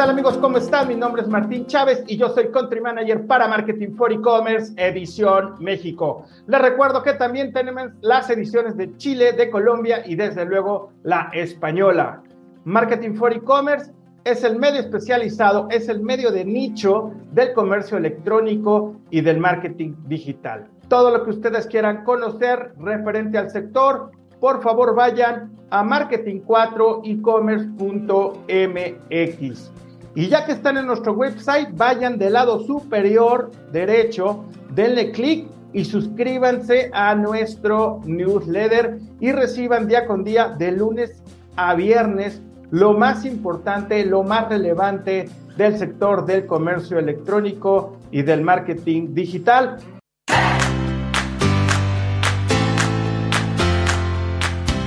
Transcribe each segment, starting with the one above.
tal amigos? ¿Cómo están? Mi nombre es Martín Chávez y yo soy Country Manager para Marketing for E-Commerce Edición México. Les recuerdo que también tenemos las ediciones de Chile, de Colombia y desde luego la española. Marketing for E-Commerce es el medio especializado, es el medio de nicho del comercio electrónico y del marketing digital. Todo lo que ustedes quieran conocer referente al sector, por favor vayan a marketing4ecommerce.mx. Y ya que están en nuestro website, vayan del lado superior derecho, denle clic y suscríbanse a nuestro newsletter y reciban día con día de lunes a viernes lo más importante, lo más relevante del sector del comercio electrónico y del marketing digital.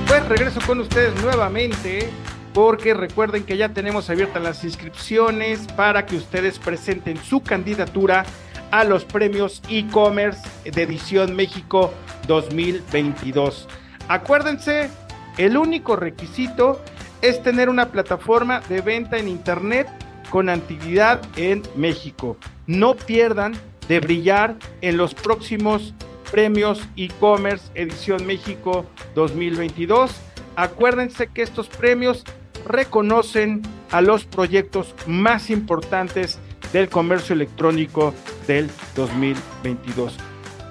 Pues regreso con ustedes nuevamente porque recuerden que ya tenemos abiertas las inscripciones para que ustedes presenten su candidatura a los premios e-commerce de Edición México 2022. Acuérdense, el único requisito es tener una plataforma de venta en Internet con actividad en México. No pierdan de brillar en los próximos premios e-commerce Edición México 2022. Acuérdense que estos premios reconocen a los proyectos más importantes del comercio electrónico del 2022.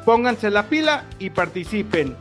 Pónganse la pila y participen.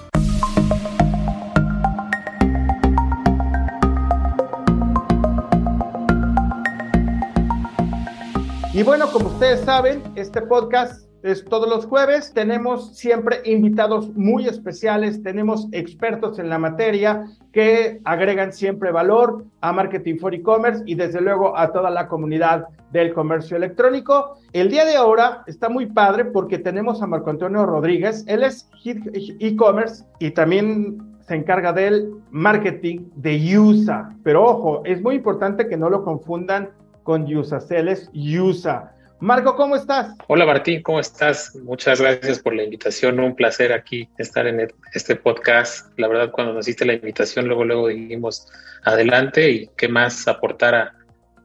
Y bueno, como ustedes saben, este podcast es todos los jueves. Tenemos siempre invitados muy especiales, tenemos expertos en la materia que agregan siempre valor a Marketing for E-Commerce y desde luego a toda la comunidad del comercio electrónico. El día de ahora está muy padre porque tenemos a Marco Antonio Rodríguez. Él es e-commerce y también se encarga del marketing de USA. Pero ojo, es muy importante que no lo confundan con Celes Yusa. Marco, ¿cómo estás? Hola Martín, ¿cómo estás? Muchas gracias por la invitación, un placer aquí estar en este podcast. La verdad, cuando nos hiciste la invitación, luego, luego dijimos adelante y qué más aportar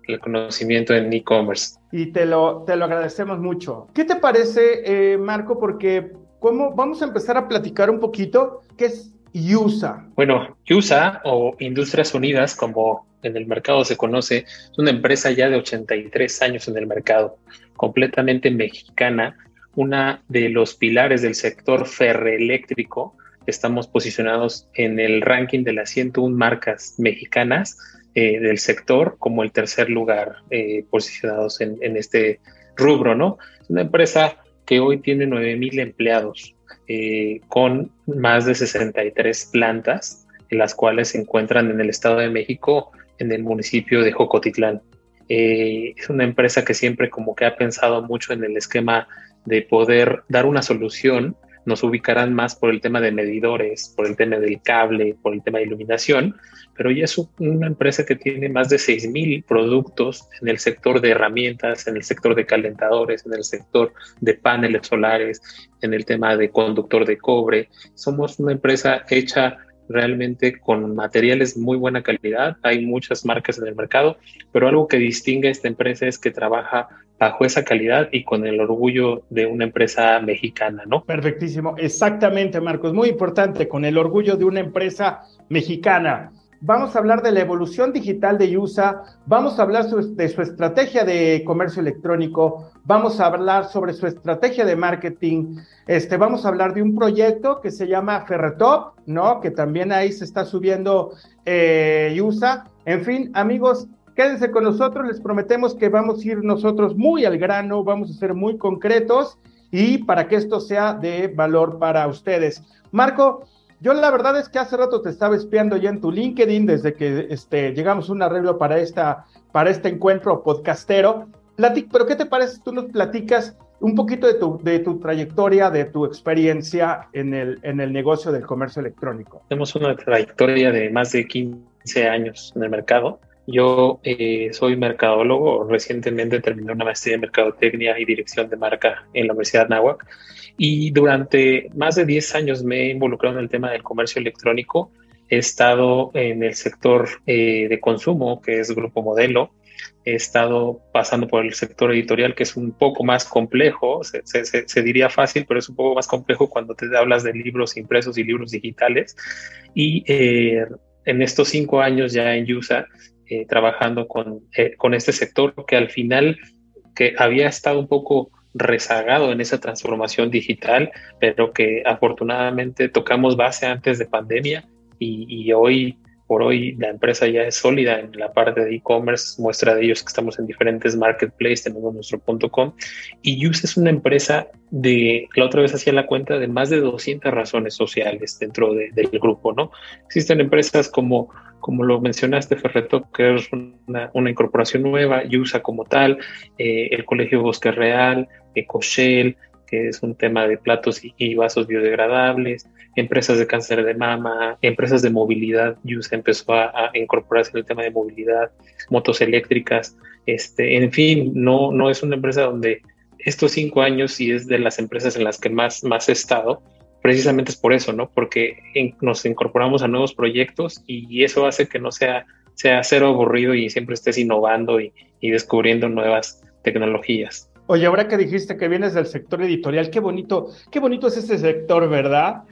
el conocimiento en e-commerce. Y te lo, te lo agradecemos mucho. ¿Qué te parece, eh, Marco? Porque ¿cómo, vamos a empezar a platicar un poquito qué es USA. Bueno, USA o Industrias Unidas, como en el mercado se conoce, es una empresa ya de 83 años en el mercado, completamente mexicana, una de los pilares del sector ferroeléctrico. Estamos posicionados en el ranking de las 101 marcas mexicanas eh, del sector como el tercer lugar eh, posicionados en, en, este rubro, ¿no? Es una empresa que hoy tiene 9.000 empleados eh, con más de 63 plantas, en las cuales se encuentran en el Estado de México en el municipio de Jocotitlán. Eh, es una empresa que siempre como que ha pensado mucho en el esquema de poder dar una solución. Nos ubicarán más por el tema de medidores, por el tema del cable, por el tema de iluminación, pero ya es una empresa que tiene más de 6.000 productos en el sector de herramientas, en el sector de calentadores, en el sector de paneles solares, en el tema de conductor de cobre. Somos una empresa hecha realmente con materiales muy buena calidad. Hay muchas marcas en el mercado, pero algo que distingue a esta empresa es que trabaja bajo esa calidad y con el orgullo de una empresa mexicana, ¿no? Perfectísimo, exactamente, Marcos, muy importante, con el orgullo de una empresa mexicana. Vamos a hablar de la evolución digital de USA, vamos a hablar de su estrategia de comercio electrónico, vamos a hablar sobre su estrategia de marketing, este, vamos a hablar de un proyecto que se llama Ferretop, ¿no? Que también ahí se está subiendo eh, USA. En fin, amigos, quédense con nosotros, les prometemos que vamos a ir nosotros muy al grano, vamos a ser muy concretos y para que esto sea de valor para ustedes. Marco, yo la verdad es que hace rato te estaba espiando ya en tu LinkedIn desde que este, llegamos a un arreglo para, esta, para este encuentro podcastero. pero ¿qué te parece? Tú nos platicas un poquito de tu, de tu trayectoria, de tu experiencia en el, en el negocio del comercio electrónico. Tenemos una trayectoria de más de 15 años en el mercado. Yo eh, soy mercadólogo, recientemente terminé una maestría en mercadotecnia y dirección de marca en la Universidad de Nahuac y durante más de 10 años me he involucrado en el tema del comercio electrónico. He estado en el sector eh, de consumo, que es Grupo Modelo, he estado pasando por el sector editorial, que es un poco más complejo, se, diría fácil, pero es un poco más complejo cuando te hablas de libros impresos y libros digitales. Y eh, en estos cinco años ya en USA, eh, trabajando con, eh, con este sector que al final que había estado un poco rezagado en esa transformación digital, pero que afortunadamente tocamos base antes de pandemia y, y hoy por hoy la empresa ya es sólida en la parte de e-commerce, muestra de ellos que estamos en diferentes marketplaces, tenemos nuestro punto .com y Use es una empresa de, la otra vez hacía la cuenta de más de 200 razones sociales dentro del grupo, ¿no? Existen empresas como, como lo mencionaste, Ferreto, que es una, una incorporación nueva, Yusa como tal, eh, el Colegio Bosque Real, Ecoshell, que es un tema de platos y, vasos biodegradables, empresas de cáncer de mama, empresas de movilidad, Yus empezó a, incorporarse en el tema de movilidad, motos eléctricas, este, en fin, no, no es una empresa donde estos cinco años y es de las empresas en las que más, más he estado, precisamente es por eso, ¿no? Porque nos incorporamos a nuevos proyectos y eso hace que no sea, sea cero aburrido y siempre estés innovando y descubriendo nuevas tecnologías. Oye, ahora que dijiste que vienes del sector editorial, qué bonito, qué bonito es este sector, ¿verdad?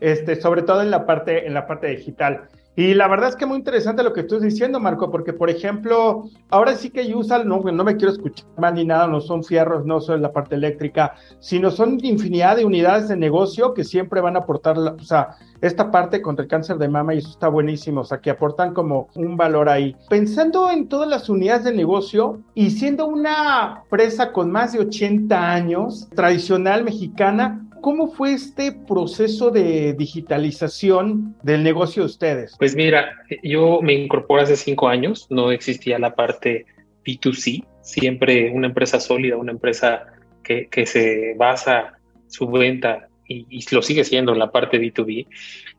Este, sobre todo en la parte, en la parte digital. Y la verdad es que muy interesante lo que estás diciendo, Marco, porque por ejemplo, ahora sí que usan, no, no me quiero escuchar mal ni nada, no son fierros, no son la parte eléctrica, sino son infinidad de unidades de negocio que siempre van a aportar, o sea, esta parte contra el cáncer de mama y eso está buenísimo, o sea, que aportan como un valor ahí. Pensando en todas las unidades de negocio y siendo una empresa con más de 80 años, tradicional mexicana, ¿Cómo fue este proceso de digitalización del negocio de ustedes? Pues mira, yo me incorporé hace cinco años, no existía la parte B2C, siempre una empresa sólida, una empresa que, que se basa su venta y, lo sigue siendo en la parte B2B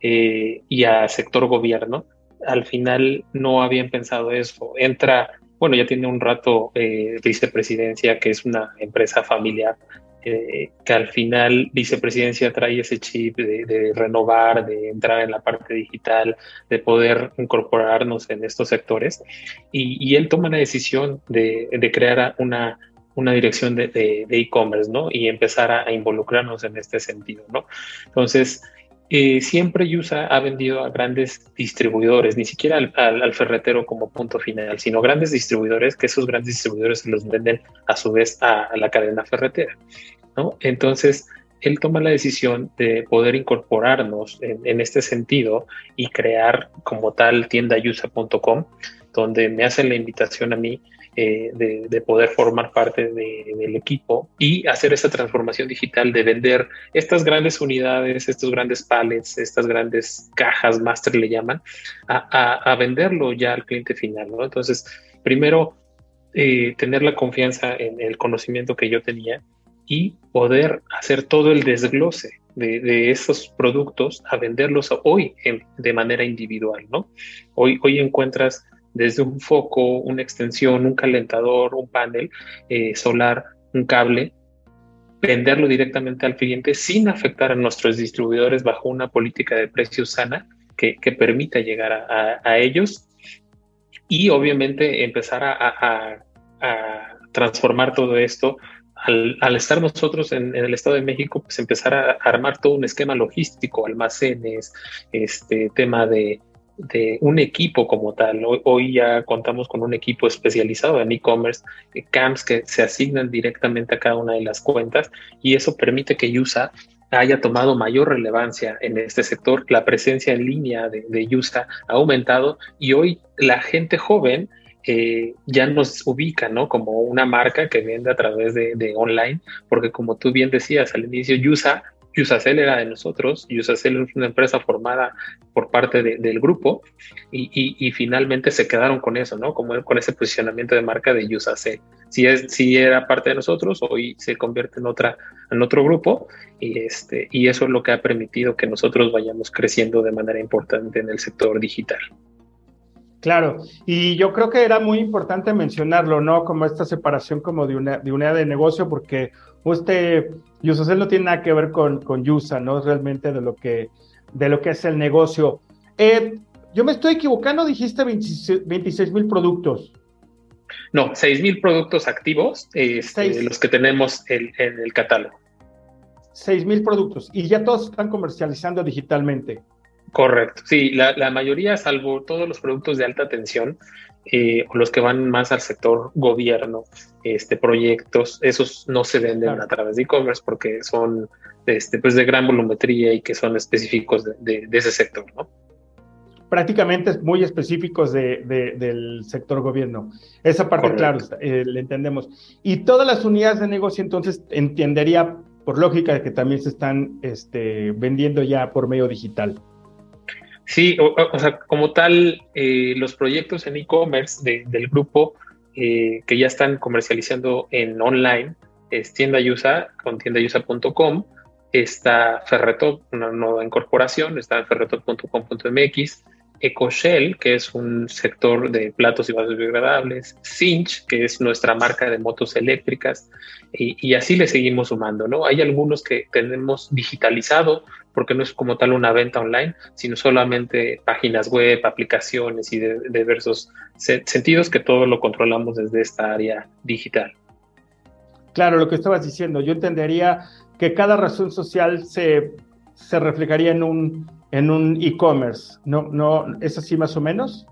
eh, y a sector gobierno. Al final no habían pensado eso. Entra, bueno, ya tiene un rato eh, vicepresidencia, que es una empresa familiar que al final vicepresidencia trae ese chip de, renovar, de entrar en la parte digital, de poder incorporarnos en estos sectores. Y, él toma la decisión de, crear una, una dirección de e-commerce, ¿no? Y empezar a, involucrarnos en este sentido, ¿no? Entonces, eh, siempre Yusa ha vendido a grandes distribuidores, ni siquiera al, ferretero como punto final, sino grandes distribuidores que esos grandes distribuidores los venden a su vez a, la cadena ferretera. Entonces, él toma la decisión de poder incorporarnos en, este sentido y crear como tal tiendayusa.com, donde me hace la invitación a mí eh, de, poder formar parte del equipo y hacer esa transformación digital de vender estas grandes unidades, estos grandes pallets, estas grandes cajas master le llaman, a, venderlo ya al cliente final. ¿no? Entonces, primero, eh, tener la confianza en el conocimiento que yo tenía y poder hacer todo el desglose de, esos productos a venderlos hoy de manera individual, ¿no? Hoy, hoy encuentras desde un foco, una extensión, un calentador, un panel eh, solar, un cable, venderlo directamente al cliente sin afectar a nuestros distribuidores bajo una política de precios sana que, permita llegar a, ellos y obviamente empezar a, transformar todo esto. Al, estar nosotros en, en, el Estado de México, pues empezar a armar todo un esquema logístico, almacenes, este tema de, de un equipo como tal. Hoy, ya contamos con un equipo especializado en e-commerce, camps que se asignan directamente a cada una de las cuentas y eso permite que Yusa haya tomado mayor relevancia en este sector. La presencia en línea de, de ha aumentado y hoy la gente joven eh, ya nos ubica ¿no? como una marca que vende a través de, de, online, porque como tú bien decías al inicio, Yusa Usacell era de nosotros, Usacell es una empresa formada por parte del grupo y, finalmente se quedaron con eso, ¿no? Como con ese posicionamiento de marca de Usacell. Si, es, si era parte de nosotros, hoy se convierte en, otra, en otro grupo y, este, y eso es lo que ha permitido que nosotros vayamos creciendo de manera importante en el sector digital. Claro, y yo creo que era muy importante mencionarlo, ¿no? Como esta separación como de una de, una de negocio, porque usted, Yusacel no tiene nada que ver con, con Yusa, ¿no? Realmente de lo que, de lo que es el negocio. Eh, yo me estoy equivocando, dijiste 26 mil productos. No, 6.000 productos activos, este, los que tenemos en el catálogo. 6.000 productos y ya todos están comercializando digitalmente. Correcto, sí, la, mayoría, salvo todos los productos de alta tensión, eh, o los que van más al sector gobierno, este, proyectos, esos no se venden a través de e-commerce porque son este, pues de gran volumetría y que son específicos de, ese sector, ¿no? Prácticamente muy específicos del sector gobierno. Esa parte, claro, eh, le entendemos. Y todas las unidades de negocio, entonces, entendería por lógica que también se están este, vendiendo ya por medio digital. Sí, o, sea, como tal, eh, los proyectos en e-commerce del grupo eh, que ya están comercializando en online es Tienda Yusa con tiendayusa.com, está Ferretop, una nueva incorporación, está ferretop.com.mx, EcoShell, que es un sector de platos y vasos biodegradables, Cinch, que es nuestra marca de motos eléctricas, y, así le seguimos sumando, ¿no? Hay algunos que tenemos digitalizado, porque no es como tal una venta online, sino solamente páginas web, aplicaciones y de, diversos sentidos que todo lo controlamos desde esta área digital. Claro, lo que estabas diciendo, yo entendería que cada razón social se, se reflejaría en un en un e-commerce, ¿no, no, ¿es así más o menos?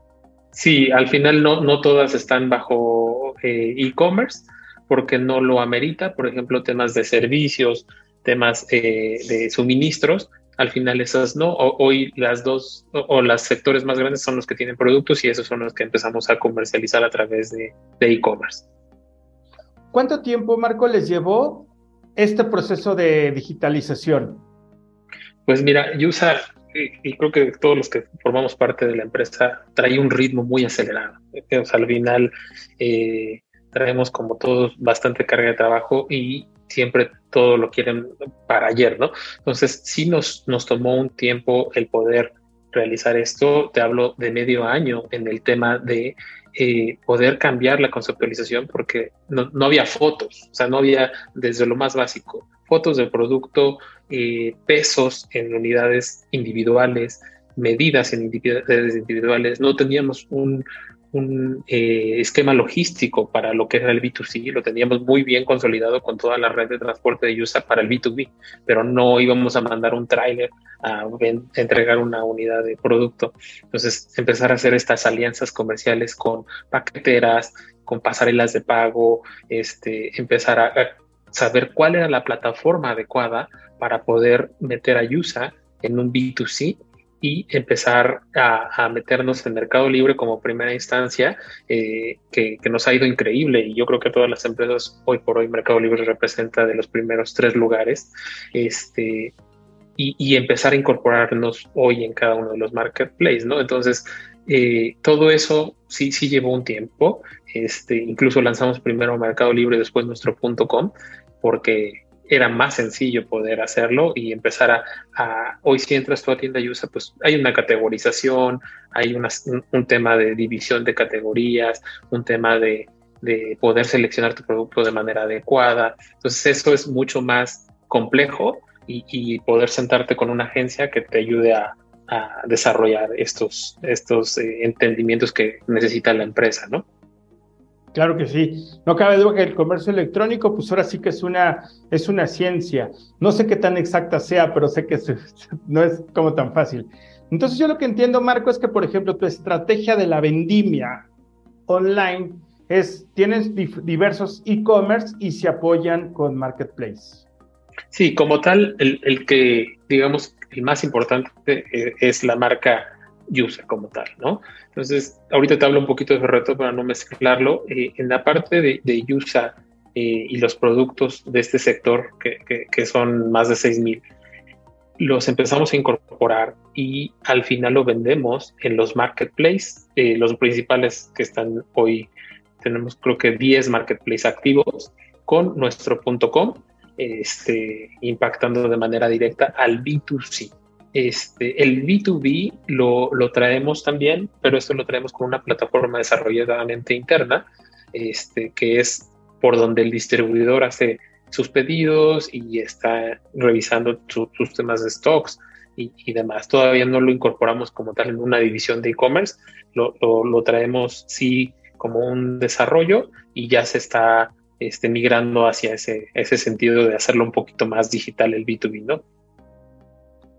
Sí, al final no, no todas están bajo eh, e-commerce porque no lo amerita, por ejemplo, temas de servicios, temas eh, de suministros, al final esas no, hoy las dos o, los sectores más grandes son los que tienen productos y esos son los que empezamos a comercializar a través de e-commerce. ¿Cuánto tiempo, Marco, les llevó este proceso de digitalización? Pues mira, Yusa y, creo que todos los que formamos parte de la empresa trae un ritmo muy acelerado. al final eh, traemos como todos bastante carga de trabajo y siempre todo lo quieren para ayer, ¿no? Entonces sí nos, nos tomó un tiempo el poder realizar esto. Te hablo de medio año en el tema de eh, poder cambiar la conceptualización porque no, no, había fotos, o sea, no había desde lo más básico, fotos del producto, eh, pesos en unidades individuales, medidas en unidades individuales, no teníamos un, un eh, esquema logístico para lo que era el B2C, lo teníamos muy bien consolidado con toda la red de transporte de USA para el B2B, pero no íbamos a mandar un tráiler a, entregar una unidad de producto. Entonces, empezar a hacer estas alianzas comerciales con paqueteras, con pasarelas de pago, este, empezar a, saber cuál era la plataforma adecuada para poder meter a USA en un B2C y empezar a, meternos en Mercado Libre como primera instancia, eh, que, nos ha ido increíble. Y yo creo que todas las empresas, hoy por hoy, Mercado Libre representa de los primeros tres lugares. Este, y, empezar a incorporarnos hoy en cada uno de los marketplaces, ¿no? Entonces, eh, todo eso sí, sí llevó un tiempo. Este, incluso lanzamos primero Mercado Libre, después nuestro punto .com, porque era más sencillo poder hacerlo y empezar a, hoy si entras tú a tienda usa pues hay una categorización, hay un, tema de división de categorías, un tema de, poder seleccionar tu producto de manera adecuada. Entonces eso es mucho más complejo y, poder sentarte con una agencia que te ayude a, desarrollar estos, estos eh, entendimientos que necesita la empresa, ¿no? Claro que sí. No cabe duda que el comercio electrónico, pues ahora sí que es una, es una ciencia. No sé qué tan exacta sea, pero sé que no es como tan fácil. Entonces yo lo que entiendo, Marco, es que, por ejemplo, tu estrategia de la vendimia online es, tienes diversos e-commerce y se apoyan con Marketplace. Sí, como tal, el, el que, digamos, el más importante eh, es la marca user como tal, ¿no? Entonces, ahorita te hablo un poquito de reto para no mezclarlo. Eh, en la parte de, de USA eh, y los productos de este sector, que, que, son más de 6.000, los empezamos a incorporar y al final lo vendemos en los marketplaces, eh, los principales que están hoy, tenemos creo que 10 marketplaces activos con nuestro .com, este, impactando de manera directa al B2C. Este, el B2B lo, traemos también, pero esto lo traemos con una plataforma desarrolladamente interna, este, que es por donde el distribuidor hace sus pedidos y está revisando sus temas de stocks y, demás. Todavía no lo incorporamos como tal en una división de e-commerce, lo, traemos sí como un desarrollo y ya se está este, migrando hacia ese, ese sentido de hacerlo un poquito más digital el B2B, ¿no?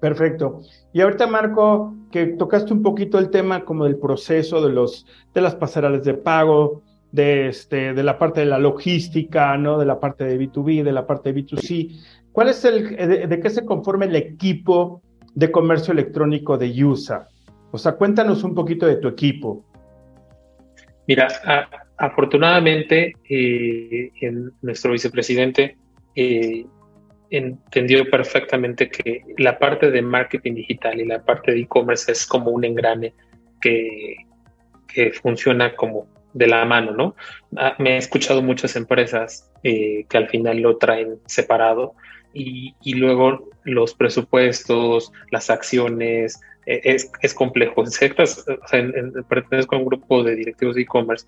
Perfecto. Y ahorita, Marco, que tocaste un poquito el tema como del proceso de, los, de las pasarelas de pago, de, este, de la parte de la logística, ¿no? De la parte de B2B, de la parte de B2C. ¿Cuál es el, de, de qué se conforma el equipo de comercio electrónico de USA? O sea, cuéntanos un poquito de tu equipo. Mira, afortunadamente eh, nuestro vicepresidente eh, entendió perfectamente que la parte de marketing digital y la parte de e-commerce es como un engrane que, que, funciona como de la mano, ¿no? Ah, me he escuchado muchas empresas eh, que al final lo traen separado y, y luego los presupuestos, las acciones, eh, es, es, complejo. Ciertas, o sea, pertenezco a un grupo de directivos de e-commerce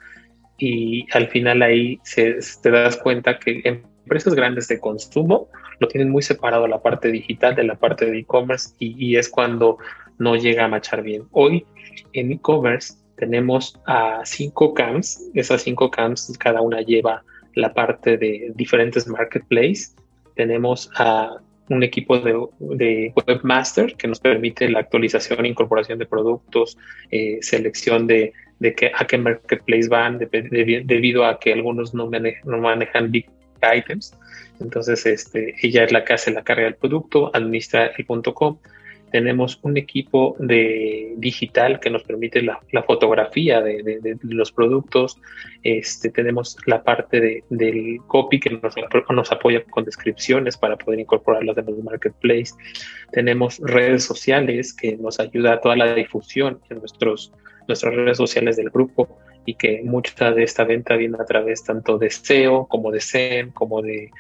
y al final ahí te das cuenta que empresas grandes de consumo lo tienen muy separado la parte digital de la parte de e-commerce y, es cuando no llega a machar bien. Hoy en e-commerce tenemos a cinco camps, esas cinco camps cada una lleva la parte de diferentes marketplaces. Tenemos a un equipo de, webmaster que nos permite la actualización e incorporación de productos, eh, selección de, de que, a qué marketplace van, debido a que algunos no, no manejan big items. Entonces, este, ella es la que hace la carga del producto, administra el punto .com. Tenemos un equipo de digital que nos permite la, fotografía de, los productos, este, tenemos la parte del copy que nos, nos, apoya con descripciones para poder incorporarlas en los marketplace, tenemos redes sociales que nos ayuda a toda la difusión en nuestros, nuestras redes sociales del grupo y que mucha de esta venta viene a través tanto de SEO como de SEM como de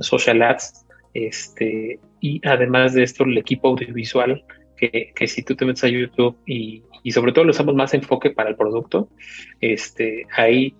social ads este, y además de esto, el equipo audiovisual, que, que si tú te metes a YouTube y, y, sobre todo lo usamos más enfoque para el producto, este, ahí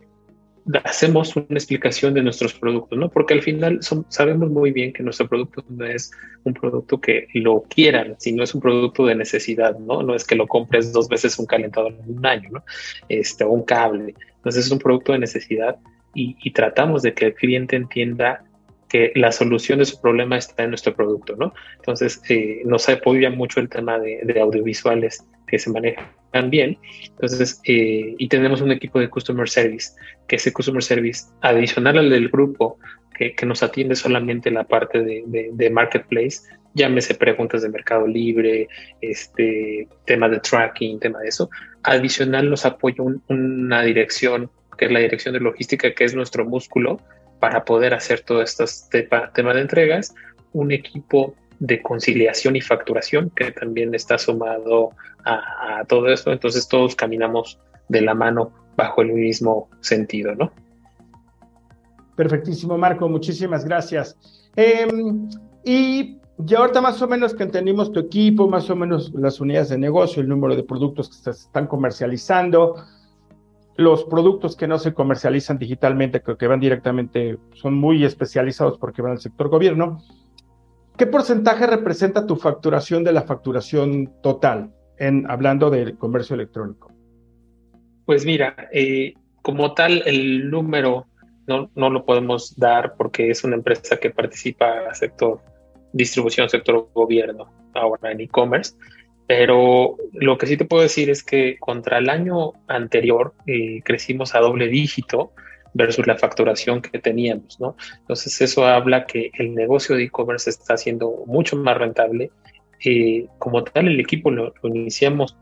hacemos una explicación de nuestros productos, ¿no? Porque al final sabemos muy bien que nuestro producto no es un producto que lo quieran, sino es un producto de necesidad, ¿no? No es que lo compres dos veces un calentador en un año, ¿no? Este, o un cable. Entonces es un producto de necesidad y, y tratamos de que el cliente entienda que la solución de su problema está en nuestro producto, ¿no? Entonces, eh, nos apoya mucho el tema de, audiovisuales que se manejan bien. Entonces, eh, y tenemos un equipo de Customer Service, que ese Customer Service, adicional al del grupo, que, nos atiende solamente la parte de, Marketplace, llámese preguntas de Mercado Libre, este, tema de tracking, tema de eso. Adicional nos apoya una dirección, que es la dirección de logística, que es nuestro músculo, para poder hacer todos estos temas de entregas, un equipo de conciliación y facturación que también está sumado a, todo esto, entonces todos caminamos de la mano bajo el mismo sentido, ¿no? Perfectísimo, Marco, muchísimas gracias. Em, y ya ahorita más o menos que entendimos tu equipo, más o menos las unidades de negocio, el número de productos que se están comercializando, los productos que no se comercializan digitalmente, que, que van directamente, son muy especializados porque van al sector gobierno. ¿Qué porcentaje representa tu facturación de la facturación total, en, hablando del comercio electrónico? Pues mira, eh, como tal, el número no, no lo podemos dar porque es una empresa que participa sector distribución, sector gobierno, ahora en e-commerce. Pero lo que sí te puedo decir es que contra el año anterior eh, crecimos a doble dígito versus la facturación que teníamos, ¿no? Entonces eso habla que el negocio de e-commerce está siendo mucho más rentable. Eh, como tal, el equipo lo, iniciamos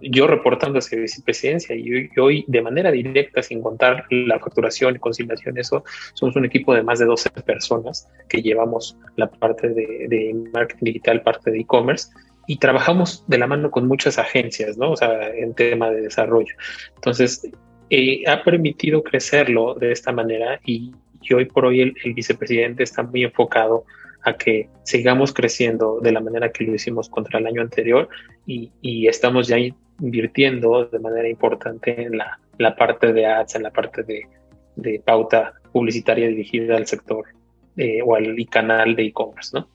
yo reportando hacia vicepresidencia y hoy, de manera directa, sin contar la facturación y conciliación, eso, somos un equipo de más de 12 personas que llevamos la parte de, de marketing digital, parte de e-commerce y trabajamos de la mano con muchas agencias, ¿no? O sea, en tema de desarrollo. Entonces, eh, ha permitido crecerlo de esta manera y, hoy por hoy el, vicepresidente está muy enfocado a que sigamos creciendo de la manera que lo hicimos contra el año anterior y, estamos ya invirtiendo de manera importante en la, la parte de ads, en la parte de, de pauta publicitaria dirigida al sector eh, o al canal de e-commerce, ¿no?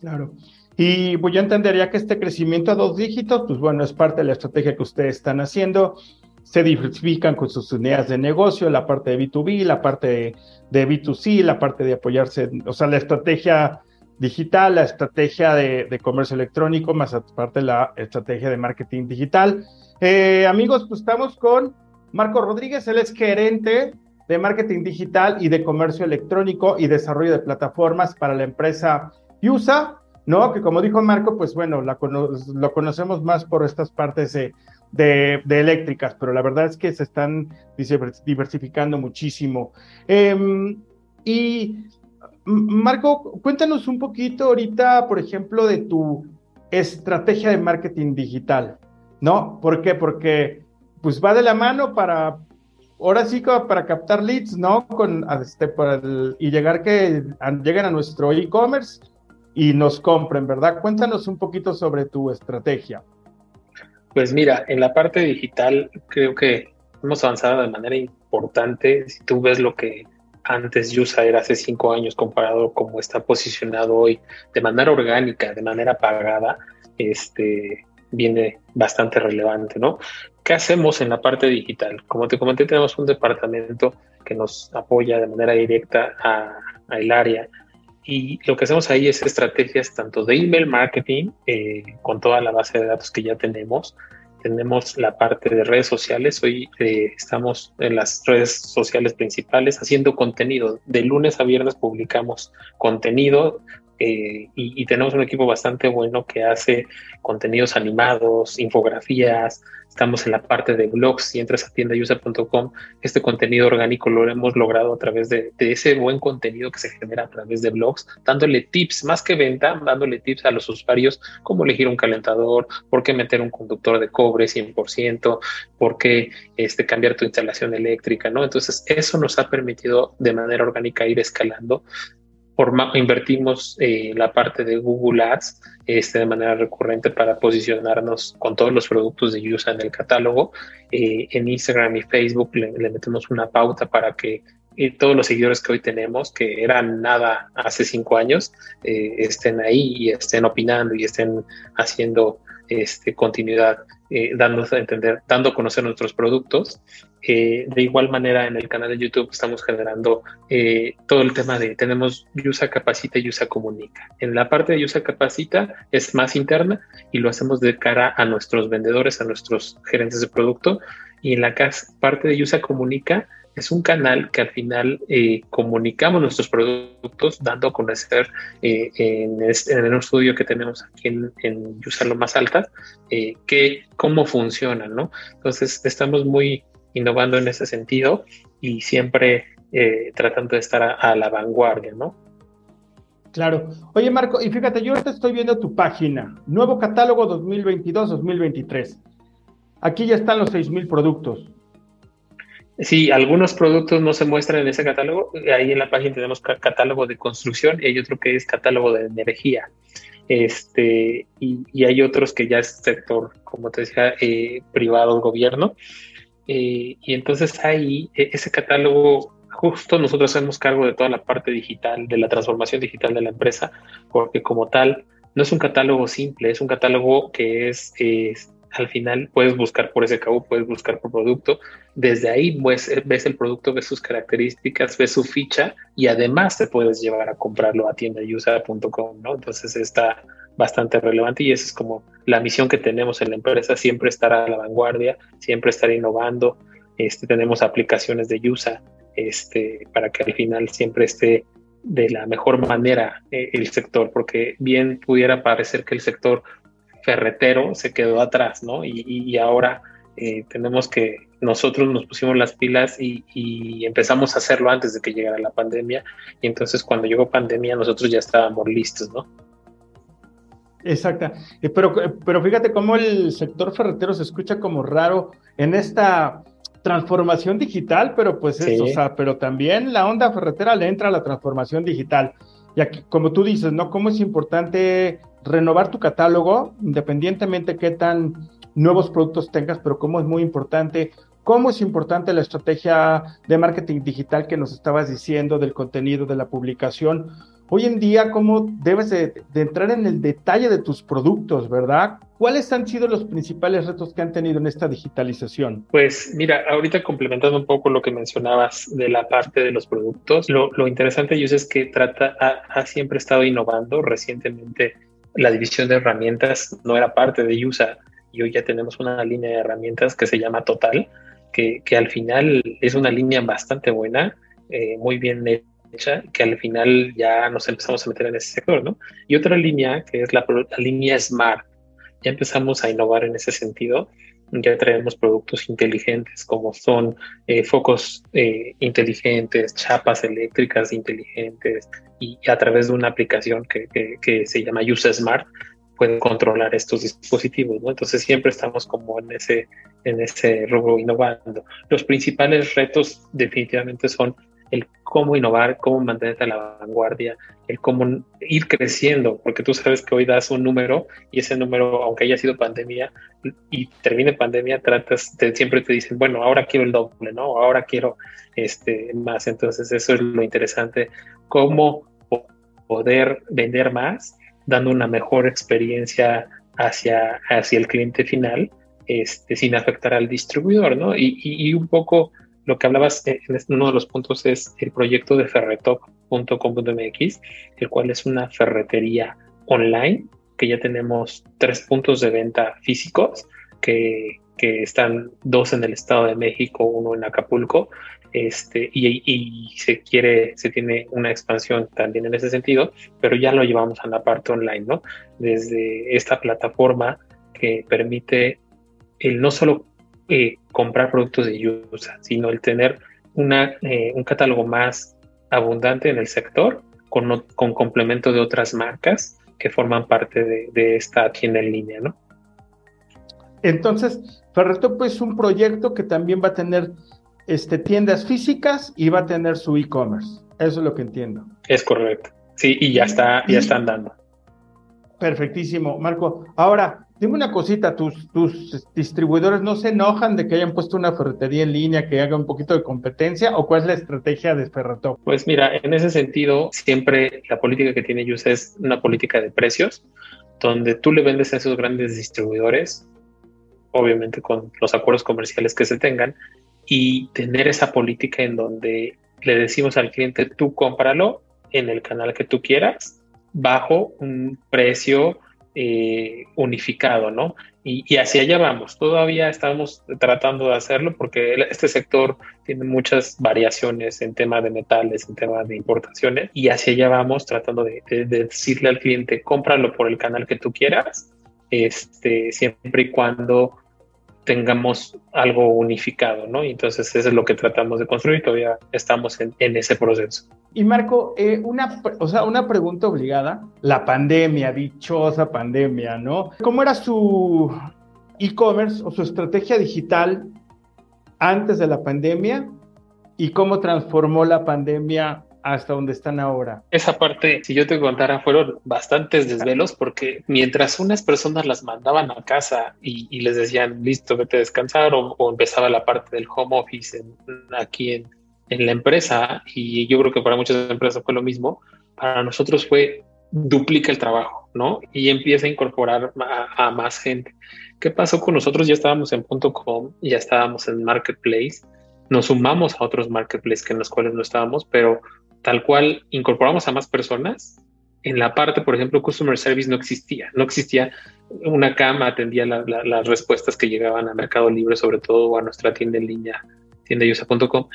Claro. Y pues yo entendería que este crecimiento a dos dígitos, pues bueno, es parte de la estrategia que ustedes están haciendo. se diversifican con sus unidades de negocio, la parte de B2B, la parte de, B2C, la parte de apoyarse, o sea, la estrategia digital, la estrategia de, comercio electrónico, más aparte la estrategia de marketing digital. Eh, amigos, pues estamos con Marco Rodríguez, él es gerente de marketing digital y de comercio electrónico y desarrollo de plataformas para la empresa USA, ¿no? Que como dijo Marco, pues bueno, lo conocemos más por estas partes de, eléctricas, pero la verdad es que se están diversificando muchísimo. Em, y Marco, cuéntanos un poquito ahorita, por ejemplo, de tu estrategia de marketing digital, ¿no? ¿Por qué? Porque pues va de la mano para ahora sí para captar leads, ¿no? Con, este, y llegar que lleguen a nuestro e-commerce y nos compren, ¿verdad? Cuéntanos un poquito sobre tu estrategia. Pues mira, en la parte digital creo que hemos avanzado de manera importante. Si tú ves lo que antes Yusa era hace cinco años comparado como está posicionado hoy de manera orgánica, de manera pagada, este, viene bastante relevante, ¿no? ¿Qué hacemos en la parte digital? Como te comenté, tenemos un departamento que nos apoya de manera directa a, el área y lo que hacemos ahí es estrategias tanto de email marketing eh, con toda la base de datos que ya tenemos. Tenemos la parte de redes sociales. Hoy eh, estamos en las redes sociales principales haciendo contenido. De lunes a viernes publicamos contenido eh, y, tenemos un equipo bastante bueno que hace contenidos animados, infografías, estamos en la parte de blogs, si entras a tiendayusa.com, este contenido orgánico lo hemos logrado a través de, ese buen contenido que se genera a través de blogs, dándole tips, más que venta, dándole tips a los usuarios, cómo elegir un calentador, por qué meter un conductor de cobre 100%, por qué este, cambiar tu instalación eléctrica, ¿no? Entonces, eso nos ha permitido de manera orgánica ir escalando invertimos eh, la parte de Google Ads este, de manera recurrente para posicionarnos con todos los productos de Yusa en el catálogo. Eh, en Instagram y Facebook le, metemos una pauta para que eh, todos los seguidores que hoy tenemos, que eran nada hace cinco años, estén ahí y estén opinando y estén haciendo este, continuidad, eh, dando a entender, dando a conocer nuestros productos. Eh, de igual manera, en el canal de YouTube estamos generando eh, todo el tema de, tenemos Yusa Capacita y Yusa Comunica. En la parte de Yusa Capacita es más interna y lo hacemos de cara a nuestros vendedores, a nuestros gerentes de producto. Y en la parte de Yusa Comunica es un canal que al final eh, comunicamos nuestros productos dando a conocer eh, en, el estudio que tenemos aquí en, en Más Alta eh, cómo funciona, ¿no? Entonces estamos muy innovando en ese sentido y siempre tratando de estar a, la vanguardia, ¿no? Claro. Oye, Marco, y fíjate, yo ahorita estoy viendo tu página, nuevo catálogo 2022-2023. Aquí ya están los 6.000 productos. Sí, algunos productos no se muestran en ese catálogo. Ahí en la página tenemos catálogo de construcción y hay otro que es catálogo de energía. Este, y, hay otros que ya es sector, como te decía, eh, privado, gobierno. Eh, y entonces ahí, e, ese catálogo, justo nosotros hacemos cargo de toda la parte digital, de la transformación digital de la empresa, porque como tal, no es un catálogo simple, es un catálogo que es, es al final puedes buscar por ese cabo, puedes buscar por producto. Desde ahí ves el producto, ves sus características, ves su ficha y además te puedes llevar a comprarlo a tiendayusa.com, ¿no? Entonces está bastante relevante y esa es como la misión que tenemos en la empresa, siempre estar a la vanguardia, siempre estar innovando. Este, tenemos aplicaciones de Yusa este, para que al final siempre esté de la mejor manera eh, el sector, porque bien pudiera parecer que el sector ferretero se quedó atrás, ¿no? Y, ahora eh, tenemos que, nosotros nos pusimos las pilas y, empezamos a hacerlo antes de que llegara la pandemia. Y entonces cuando llegó pandemia nosotros ya estábamos listos, ¿no? Exacto. Eh, pero, eh, pero fíjate cómo el sector ferretero se escucha como raro en esta transformación digital, pero pues es, o sea, pero también la onda ferretera le entra a la transformación digital. Y aquí, como tú dices, ¿no? Cómo es importante renovar tu catálogo, independientemente qué tan nuevos productos tengas, pero cómo es muy importante, cómo es importante la estrategia de marketing digital que nos estabas diciendo, del contenido, de la publicación, hoy en día cómo debes de, entrar en el detalle de tus productos, ¿verdad? ¿Cuáles han sido los principales retos que han tenido en esta digitalización? Pues mira, ahorita complementando un poco lo que mencionabas de la parte de los productos, lo, interesante, yo es que trata, ha, siempre estado innovando. Recientemente la división de herramientas no era parte de USA y hoy ya tenemos una línea de herramientas que se llama Total, que, que al final es una línea bastante buena, eh, muy bien que al final ya nos empezamos a meter en ese sector, ¿no? Y otra línea, que es la, línea Smart, ya empezamos a innovar en ese sentido, ya traemos productos inteligentes como son eh, focos eh, inteligentes, chapas eléctricas inteligentes y a través de una aplicación que, que, se llama Use Smart pueden controlar estos dispositivos, ¿no? Entonces siempre estamos como en ese, en ese rubro innovando. Los principales retos definitivamente son el cómo innovar, cómo mantenerte a la vanguardia, el cómo ir creciendo, porque tú sabes que hoy das un número y ese número, aunque haya sido pandemia y termine pandemia, tratas, siempre te dicen, bueno, ahora quiero el doble, ¿no? Ahora quiero este, más. Entonces, eso es lo interesante, cómo poder vender más, dando una mejor experiencia hacia, hacia el cliente final, este, sin afectar al distribuidor, ¿no? Y, y un poco lo que hablabas en uno de los puntos es el proyecto de ferretop.com.mx, el cual es una ferretería online, que ya tenemos tres puntos de venta físicos, que, que están dos en el Estado de México, uno en Acapulco, este, y, y, se quiere, se tiene una expansión también en ese sentido, pero ya lo llevamos a la parte online, ¿no? Desde esta plataforma que permite el no solo eh, comprar productos de Yusa, sino el tener una, eh, un catálogo más abundante en el sector con, con complemento de otras marcas que forman parte de, esta tienda en línea, ¿no? Entonces, Ferretop es un proyecto que también va a tener este, tiendas físicas y va a tener su e-commerce. Eso es lo que entiendo. Es correcto. Sí, y ya está, ya están dando. Perfectísimo, Marco. Ahora, Dime una cosita, ¿tus, ¿tus distribuidores no se enojan de que hayan puesto una ferretería en línea que haga un poquito de competencia o cuál es la estrategia de Ferretop? Pues mira, en ese sentido, siempre la política que tiene Yus es una política de precios, donde tú le vendes a esos grandes distribuidores, obviamente con los acuerdos comerciales que se tengan, y tener esa política en donde le decimos al cliente, tú cómpralo en el canal que tú quieras, bajo un precio eh, unificado, ¿no? Y, hacia allá vamos. Todavía estamos tratando de hacerlo porque este sector tiene muchas variaciones en tema de metales, en tema de importaciones, y hacia allá vamos tratando de, decirle al cliente, cómpralo por el canal que tú quieras, este, siempre y cuando tengamos algo unificado, ¿no? Entonces eso es lo que tratamos de construir, todavía estamos en, ese proceso. Y Marco, eh, una, o sea, una pregunta obligada, la pandemia, dichosa pandemia, ¿no? ¿Cómo era su e-commerce o su estrategia digital antes de la pandemia y cómo transformó la pandemia hasta donde están ahora. Esa parte, si yo te contara, fueron bastantes desvelos porque mientras unas personas las mandaban a casa y, les decían, listo, vete a descansar, o, empezaba la parte del home office aquí en, en la empresa, y yo creo que para muchas empresas fue lo mismo, para nosotros fue duplica el trabajo, ¿no? Y empieza a incorporar a, a, más gente. ¿Qué pasó con nosotros? Ya estábamos en .com, ya estábamos en Marketplace, nos sumamos a otros marketplaces que en los cuales no estábamos, pero tal cual incorporamos a más personas. En la parte, por ejemplo, Customer Service no existía. No existía una cama, atendía las respuestas que llegaban a Mercado Libre, sobre todo a nuestra tienda en línea, tiendayusa.com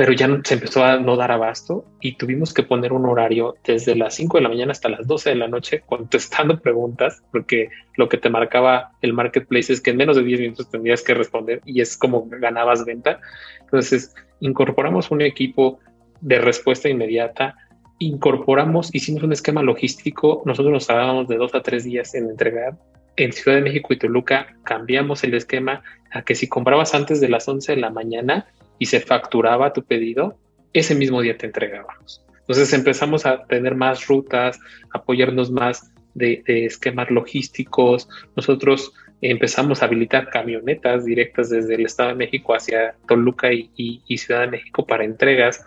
pero ya se empezó a no dar abasto y tuvimos que poner un horario desde las 5 de la mañana hasta las 12 de la noche contestando preguntas, porque lo que te marcaba el marketplace es que en menos de 10 minutos tendrías que responder y es como ganabas venta. Entonces, incorporamos un equipo de respuesta inmediata, incorporamos, hicimos un esquema logístico, nosotros nos tardábamos de dos a tres días en entregar. En Ciudad de México y Toluca cambiamos el esquema a que si comprabas antes de las 11 de la mañana y se facturaba tu pedido, ese mismo día te entregábamos. Entonces empezamos a tener más rutas, apoyarnos más de, esquemas logísticos. Nosotros empezamos a habilitar camionetas directas desde el Estado de México hacia Toluca y Ciudad de México para entregas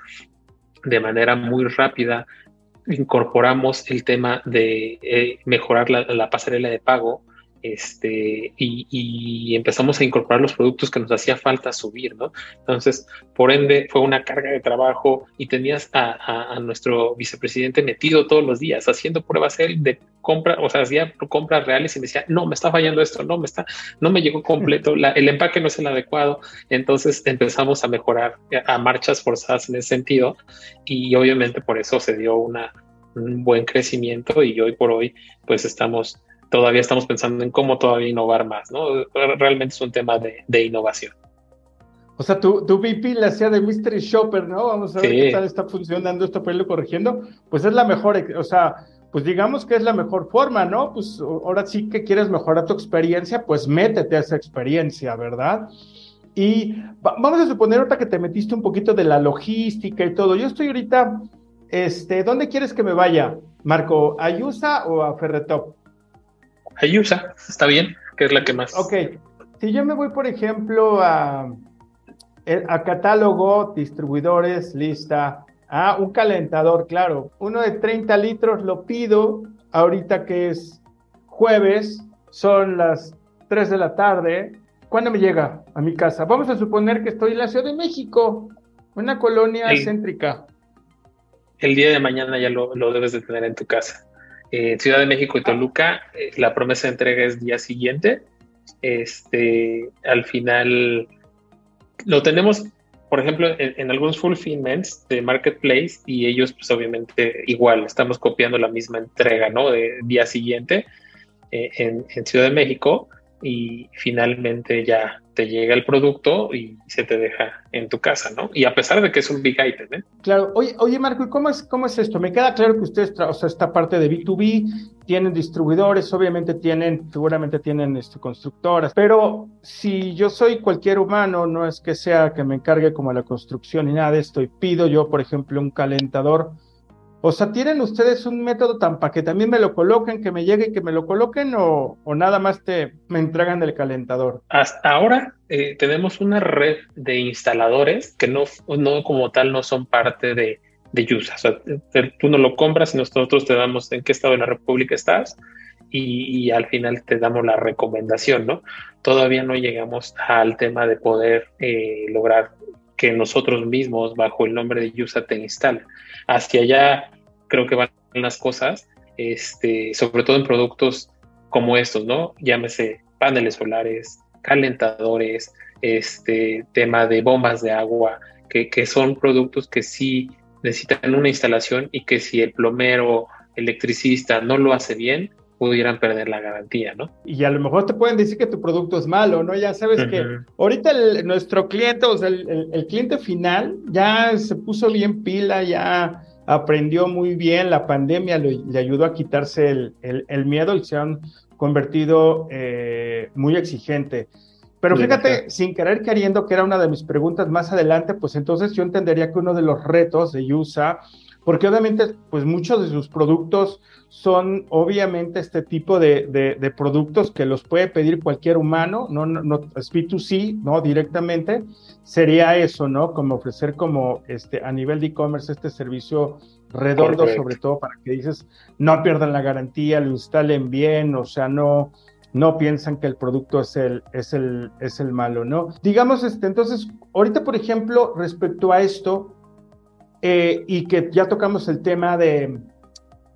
de manera muy rápida. incorporamos el tema de eh, mejorar la, pasarela de pago este, y, empezamos a incorporar los productos que nos hacía falta subir, ¿no? Entonces, por ende, fue una carga de trabajo y tenías a, nuestro vicepresidente metido todos los días haciendo pruebas de compra, o sea, hacía compras reales y me decía, no, me está fallando esto, no, me está, no me llegó completo, el empaque no es el adecuado. Entonces empezamos a mejorar a marchas forzadas en ese sentido y obviamente por eso se dio una, un buen crecimiento y hoy por hoy pues estamos todavía estamos pensando en cómo todavía innovar más, ¿no? Realmente es un tema de, innovación. O sea, tu, tu VP la hacía de Mystery Shopper, ¿no? Vamos a ver qué tal está funcionando esto para irlo corrigiendo. Pues es la mejor, o sea, pues digamos que es la mejor forma, ¿no? Pues ahora sí que quieres mejorar tu experiencia, pues métete a esa experiencia, ¿verdad? Y vamos a suponer ahorita que te metiste un poquito de la logística y todo. Yo estoy ahorita, este, ¿dónde quieres que me vaya, Marco? ¿A Yusa o a Ferretop? Ayusa, está bien, que es la que más. Ok, si yo me voy, por ejemplo, a, eh, a catálogo, distribuidores, lista, a un calentador, claro, uno de 30 litros lo pido ahorita que es jueves, son las 3 de la tarde. ¿Cuándo me llega a mi casa? Vamos a suponer que estoy en la Ciudad de México, una colonia céntrica. El día de mañana ya lo, lo debes de tener en tu casa. Eh, Ciudad de México y Toluca, eh, la promesa de entrega es día siguiente. Este, al final lo tenemos, por ejemplo, en, algunos fulfillments de Marketplace y ellos, pues obviamente igual, estamos copiando la misma entrega, ¿no? De día siguiente eh, en, en Ciudad de México y finalmente ya te llega el producto y se te deja en tu casa, ¿no? Y a pesar de que es un big item, ¿eh? Claro. Oye, oye Marco, ¿y cómo es, cómo es esto? Me queda claro que ustedes, o sea, esta parte de B2B, tienen distribuidores, obviamente tienen, seguramente tienen este, constructoras, pero si yo soy cualquier humano, no es que sea que me encargue como la construcción y nada de esto, y pido yo, por ejemplo, un calentador, o sea, ¿tienen ustedes un método tan para que también me lo coloquen, que me llegue y que me lo coloquen o, nada más te me entregan el calentador? Hasta ahora eh, tenemos una red de instaladores que no, no como tal no son parte de, de Yusa. O sea, tú no lo compras y nosotros te damos en qué estado de la República estás y, al final te damos la recomendación, ¿no? Todavía no llegamos al tema de poder eh, lograr que nosotros mismos, bajo el nombre de Yusa, te instalen. Hacia allá creo que van las cosas, este, sobre todo en productos como estos, ¿no? Llámese paneles solares, calentadores, este tema de bombas de agua, que, que son productos que sí necesitan una instalación y que si el plomero, electricista no lo hace bien, pudieran perder la garantía, ¿no? Y a lo mejor te pueden decir que tu producto es malo, ¿no? Ya sabes que ahorita nuestro cliente, o sea, el, cliente final ya se puso bien pila, ya aprendió muy bien, la pandemia le, ayudó a quitarse el, miedo y se han convertido eh, muy exigente. Pero fíjate, sin querer queriendo, que era una de mis preguntas más adelante, pues entonces yo entendería que uno de los retos de USA porque obviamente, pues muchos de sus productos son obviamente este tipo de, de, productos que los puede pedir cualquier humano, no, no, no es B2C, ¿no? Directamente, sería eso, ¿no? Como ofrecer como este, a nivel de e-commerce este servicio redondo, sobre todo para que dices, no pierdan la garantía, lo instalen bien, o sea, no, no piensan que el producto es el, es el, es el malo, ¿no? Digamos, este, entonces, ahorita, por ejemplo, respecto a esto, eh, y que ya tocamos el tema de,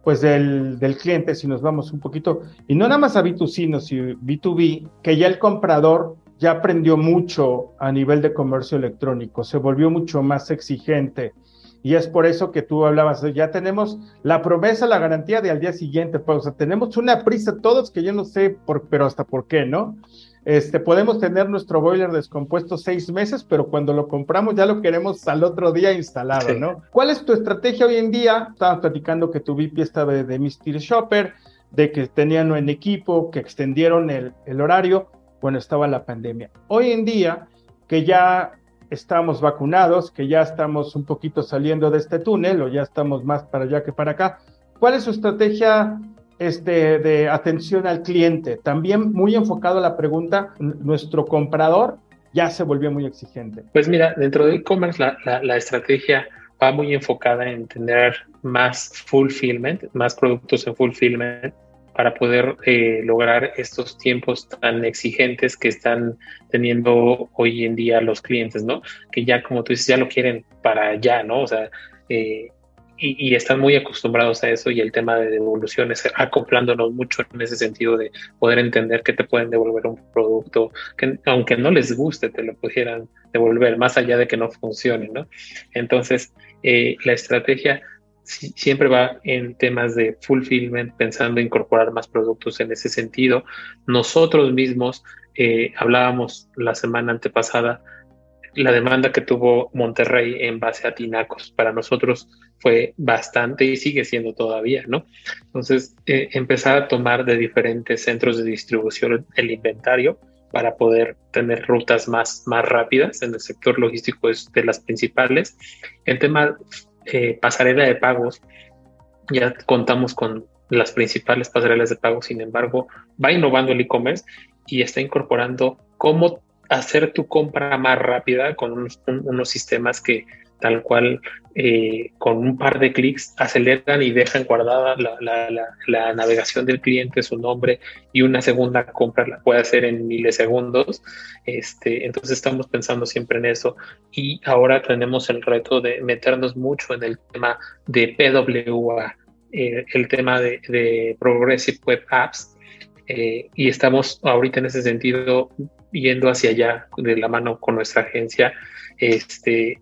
pues del, del, cliente, si nos vamos un poquito, y no nada más a B2C, sino B2B, que ya el comprador ya aprendió mucho a nivel de comercio electrónico, se volvió mucho más exigente. Y es por eso que tú hablabas, ya tenemos la promesa, la garantía de al día siguiente, pues, o sea, tenemos una prisa todos que yo no sé, por, pero hasta por qué, ¿no? Este, podemos tener nuestro boiler descompuesto seis meses, pero cuando lo compramos ya lo queremos al otro día instalado, ¿no? ¿Cuál es tu estrategia hoy en día? Estabas platicando que tu VIP estaba de, de Mystery Shopper, de que tenían en equipo, que extendieron el, el horario, bueno, estaba la pandemia. Hoy en día, que ya estamos vacunados, que ya estamos un poquito saliendo de este túnel o ya estamos más para allá que para acá, ¿cuál es su estrategia este, de atención al cliente. También muy enfocado a la pregunta, nuestro comprador ya se volvió muy exigente. Pues mira, dentro de e-commerce la, la, estrategia va muy enfocada en tener más fulfillment, más productos en fulfillment para poder eh, lograr estos tiempos tan exigentes que están teniendo hoy en día los clientes, ¿no? Que ya, como tú dices, ya lo quieren para allá, ¿no? O sea, eh, y, están muy acostumbrados a eso y el tema de devoluciones, acoplándonos mucho en ese sentido de poder entender que te pueden devolver un producto, que aunque no les guste, te lo pudieran devolver, más allá de que no funcione, ¿no? Entonces, eh, la estrategia siempre va en temas de fulfillment, pensando en incorporar más productos en ese sentido. Nosotros mismos eh, hablábamos la semana antepasada la demanda que tuvo Monterrey en base a tinacos. Para nosotros fue bastante y sigue siendo todavía, ¿no? Entonces, eh, empezar a tomar de diferentes centros de distribución el inventario para poder tener rutas más, más rápidas en el sector logístico es de las principales. El tema eh, pasarela de pagos, ya contamos con las principales pasarelas de pago, sin embargo, va innovando el e-commerce y está incorporando cómo hacer tu compra más rápida con unos sistemas que tal cual eh, con un par de clics aceleran y dejan guardada la, navegación del cliente, su nombre y una segunda compra la puede hacer en milisegundos. Este, entonces estamos pensando siempre en eso y ahora tenemos el reto de meternos mucho en el tema de PWA, eh, el tema de, Progressive Web Apps. Eh, y estamos ahorita en ese sentido yendo hacia allá de la mano con nuestra agencia, este,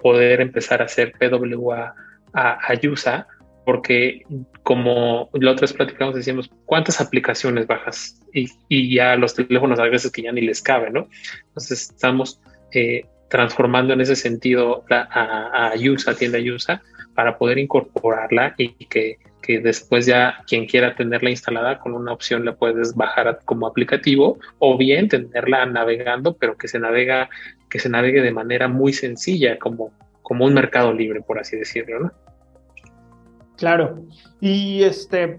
poder empezar a hacer PWA a, a porque como la otra vez platicamos, decíamos, ¿cuántas aplicaciones bajas? Y, ya los teléfonos a veces que ya ni les cabe, ¿no? Entonces estamos eh, transformando en ese sentido a, a Ayusa, tienda Ayusa, para poder incorporarla y que, que, después ya quien quiera tenerla instalada con una opción la puedes bajar como aplicativo o bien tenerla navegando, pero que se navega que se navegue de manera muy sencilla, como, como un mercado libre, por así decirlo, ¿no? Claro. Y este,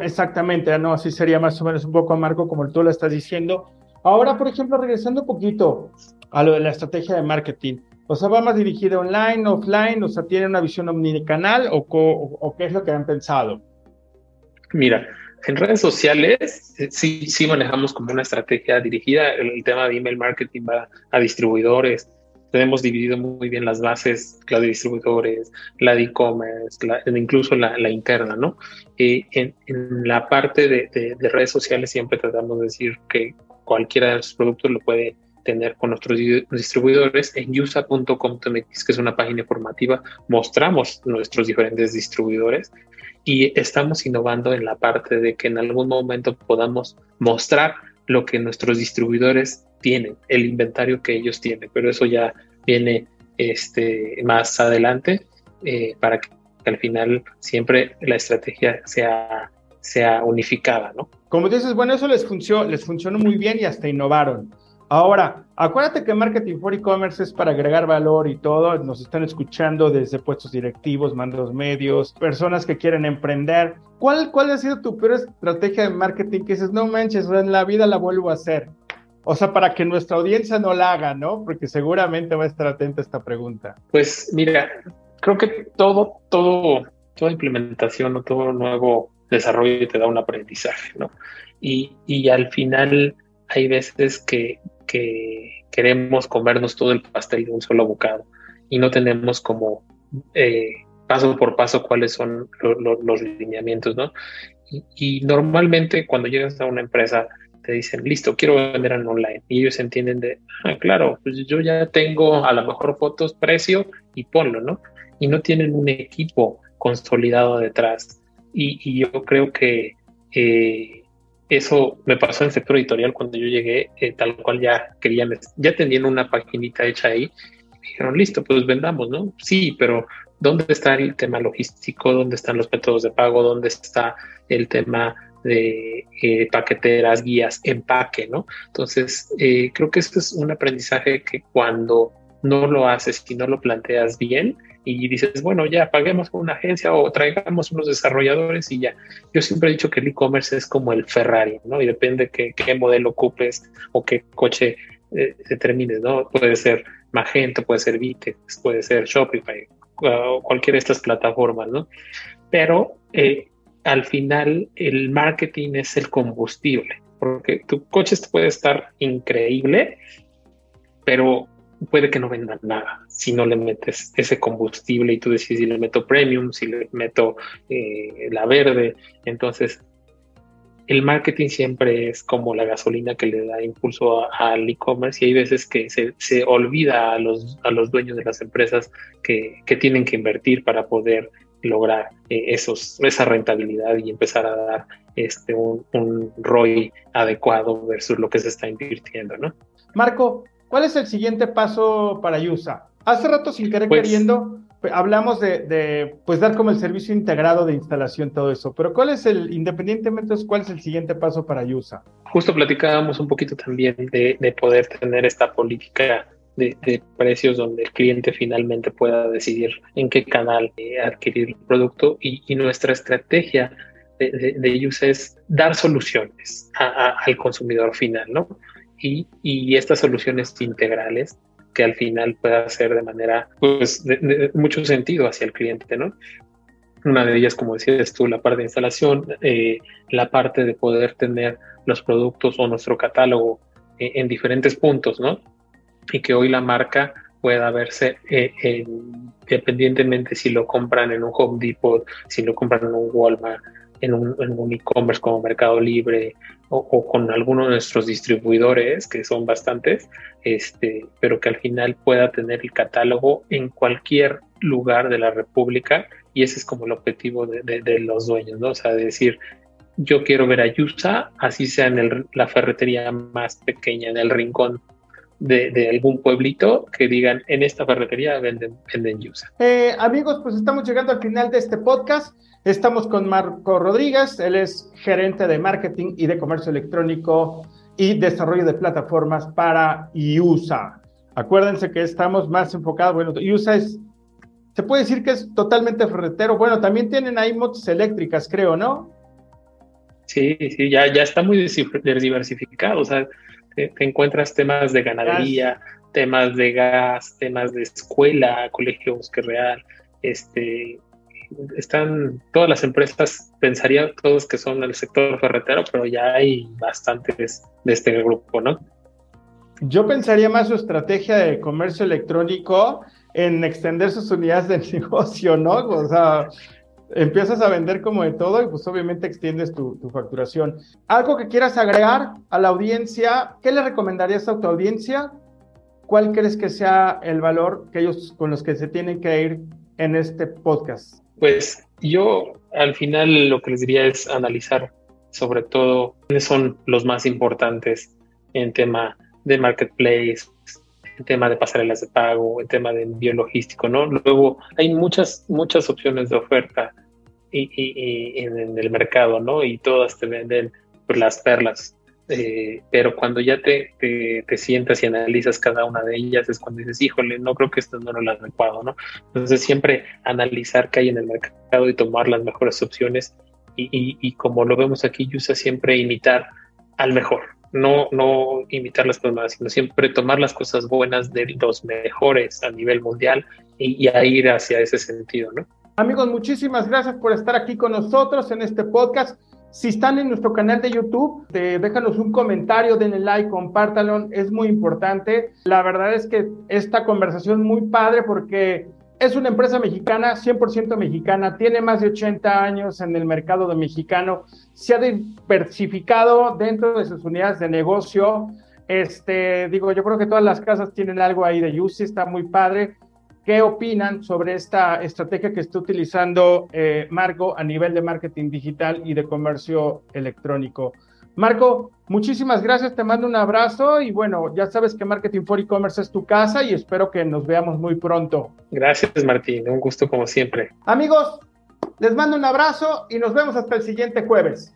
exactamente, no, así sería más o menos un poco amargo como tú lo estás diciendo. Ahora, por ejemplo, regresando un poquito a lo de la estrategia de marketing, o sea, va más dirigida online, offline, o sea, tiene una visión omnicanal o, qué es lo que han pensado. Mira, en redes sociales eh, sí, sí manejamos como una estrategia dirigida. El, tema de email marketing va a distribuidores. Tenemos dividido muy bien las bases, la de distribuidores, la de e-commerce, incluso la, interna, ¿no? Y en, la parte de, redes sociales siempre tratamos de decir que cualquiera de los productos lo puede tener con nuestros distribuidores en yusa.com.mx, que es una página informativa, mostramos nuestros diferentes distribuidores y estamos innovando en la parte de que en algún momento podamos mostrar lo que nuestros distribuidores tienen, el inventario que ellos tienen, pero eso ya viene este, más adelante eh, para que al final siempre la estrategia sea, sea unificada, ¿no? Como dices, bueno, eso les funcionó, les funcionó muy bien y hasta innovaron. Ahora, acuérdate que Marketing for E-Commerce es para agregar valor y todo. Nos están escuchando desde puestos directivos, mandos medios, personas que quieren emprender. ¿Cuál, cuál ha sido tu peor estrategia de marketing que dices, no manches, en la vida la vuelvo a hacer? O sea, para que nuestra audiencia no la haga, ¿no? Porque seguramente va a estar atenta a esta pregunta. Pues mira, creo que todo, todo, toda implementación o todo nuevo desarrollo te da un aprendizaje, ¿no? Y, y al final hay veces que, que queremos comernos todo el pastel de un solo bocado y no tenemos como eh, paso por paso cuáles son los lineamientos, ¿no? Y, normalmente cuando llegas a una empresa te dicen, listo, quiero vender en online. Y ellos entienden de, ah, claro, pues yo ya tengo a lo mejor fotos, precio y ponlo, ¿no? Y no tienen un equipo consolidado detrás. Y, yo creo que eh, eso me pasó en el sector editorial cuando yo llegué, eh, tal cual ya querían, ya tenían una paginita hecha ahí. Dijeron, listo, pues vendamos, ¿no? Sí, pero ¿dónde está el tema logístico? ¿Dónde están los métodos de pago? ¿Dónde está el tema de eh, paqueteras, guías, empaque, ¿no? Entonces, eh, creo que esto es un aprendizaje que cuando no lo haces y no lo planteas bien, y dices, bueno, ya paguemos con una agencia o traigamos unos desarrolladores y ya. Yo siempre he dicho que el e-commerce es como el Ferrari, ¿no? Y depende qué, qué modelo ocupes o qué coche eh, determines, ¿no? Puede ser Magento, puede ser Vitex, puede ser Shopify, uh, cualquiera de estas plataformas, ¿no? Pero eh, al final el marketing es el combustible, porque tu coche puede estar increíble, pero puede que no vendan nada si no le metes ese combustible y tú decides si le meto premium, si le meto eh, la verde. Entonces, el marketing siempre es como la gasolina que le da impulso al e-commerce y hay veces que se, se, olvida a los, a los dueños de las empresas que, que tienen que invertir para poder lograr eh, esos, esa rentabilidad y empezar a dar este, un, un ROI adecuado versus lo que se está invirtiendo, ¿no? Marco, ¿Cuál es el siguiente paso para Yusa? Hace rato, sin querer pues, queriendo, hablamos de, pues dar como el servicio integrado de instalación, todo eso. Pero ¿cuál es el, independientemente de cuál es el siguiente paso para Yusa? Justo platicábamos un poquito también de, poder tener esta política de, precios donde el cliente finalmente pueda decidir en qué canal eh, adquirir el producto y, nuestra estrategia de, de, es dar soluciones al consumidor final, ¿no? Y, estas soluciones integrales que al final pueda ser de manera, pues, de, mucho sentido hacia el cliente, ¿no? Una de ellas, como decías tú, la parte de instalación, eh, la parte de poder tener los productos o nuestro catálogo eh, en diferentes puntos, ¿no? Y que hoy la marca pueda verse eh, independientemente si lo compran en un Home Depot, si lo compran en un Walmart, en un, e-commerce como Mercado Libre o, con alguno de nuestros distribuidores, que son bastantes, este, pero que al final pueda tener el catálogo en cualquier lugar de la República y ese es como el objetivo de, los dueños, ¿no? O sea, decir, yo quiero ver a Yusa, así sea en la ferretería más pequeña, en el rincón de, algún pueblito que digan en esta ferretería venden, venden Yusa. Eh, amigos, pues estamos llegando al final de este podcast. Estamos con Marco Rodríguez, él es gerente de marketing y de comercio electrónico y desarrollo de plataformas para IUSA. Acuérdense que estamos más enfocados, bueno, IUSA es, se puede decir que es totalmente ferretero. Bueno, también tienen ahí motos eléctricas, creo, ¿no? Sí, sí, ya, ya está muy diversificado. O sea, te, encuentras temas de ganadería, temas de gas, temas de escuela, colegio Bosque Real, este, están todas las empresas, pensaría todos que son del sector ferretero, pero ya hay bastantes de este grupo, ¿no? Yo pensaría más su estrategia de comercio electrónico en extender sus unidades de negocio, ¿no? O sea, empiezas a vender como de todo y pues obviamente extiendes tu, tu, facturación. Algo que quieras agregar a la audiencia, ¿qué le recomendarías a tu audiencia? ¿Cuál crees que sea el valor que ellos con los que se tienen que ir en este podcast? Pues yo al final lo que les diría es analizar sobre todo quiénes son los más importantes en tema de marketplace, en tema de pasarelas de pago, en tema de envío logístico, ¿no? Luego hay muchas, muchas opciones de oferta y, en, el mercado, ¿no? Y todas te venden las perlas eh, pero cuando ya te, te, sientas y analizas cada una de ellas es cuando dices, híjole, no creo que esto no lo adecuado, ¿no? Entonces siempre analizar qué hay en el mercado y tomar las mejores opciones y, y, como lo vemos aquí, usa siempre imitar al mejor, no, no imitar las cosas sino siempre tomar las cosas buenas de los mejores a nivel mundial y, y a ir hacia ese sentido, ¿no? Amigos, muchísimas gracias por estar aquí con nosotros en este podcast. Si están en nuestro canal de YouTube, déjanos un comentario, denle like, compártanlo, es muy importante. La verdad es que esta conversación muy padre porque es una empresa mexicana, 100% mexicana, tiene más de 80 años en el mercado de mexicano, se ha diversificado dentro de sus unidades de negocio. Este, digo, yo creo que todas las casas tienen algo ahí de Yusi, está muy padre. ¿Qué opinan sobre esta estrategia que está utilizando eh, Marco a nivel de marketing digital y de comercio electrónico? Marco, muchísimas gracias, te mando un abrazo y bueno, ya sabes que Marketing for E-Commerce es tu casa y espero que nos veamos muy pronto. Gracias Martín, un gusto como siempre. Amigos, les mando un abrazo y nos vemos hasta el siguiente jueves.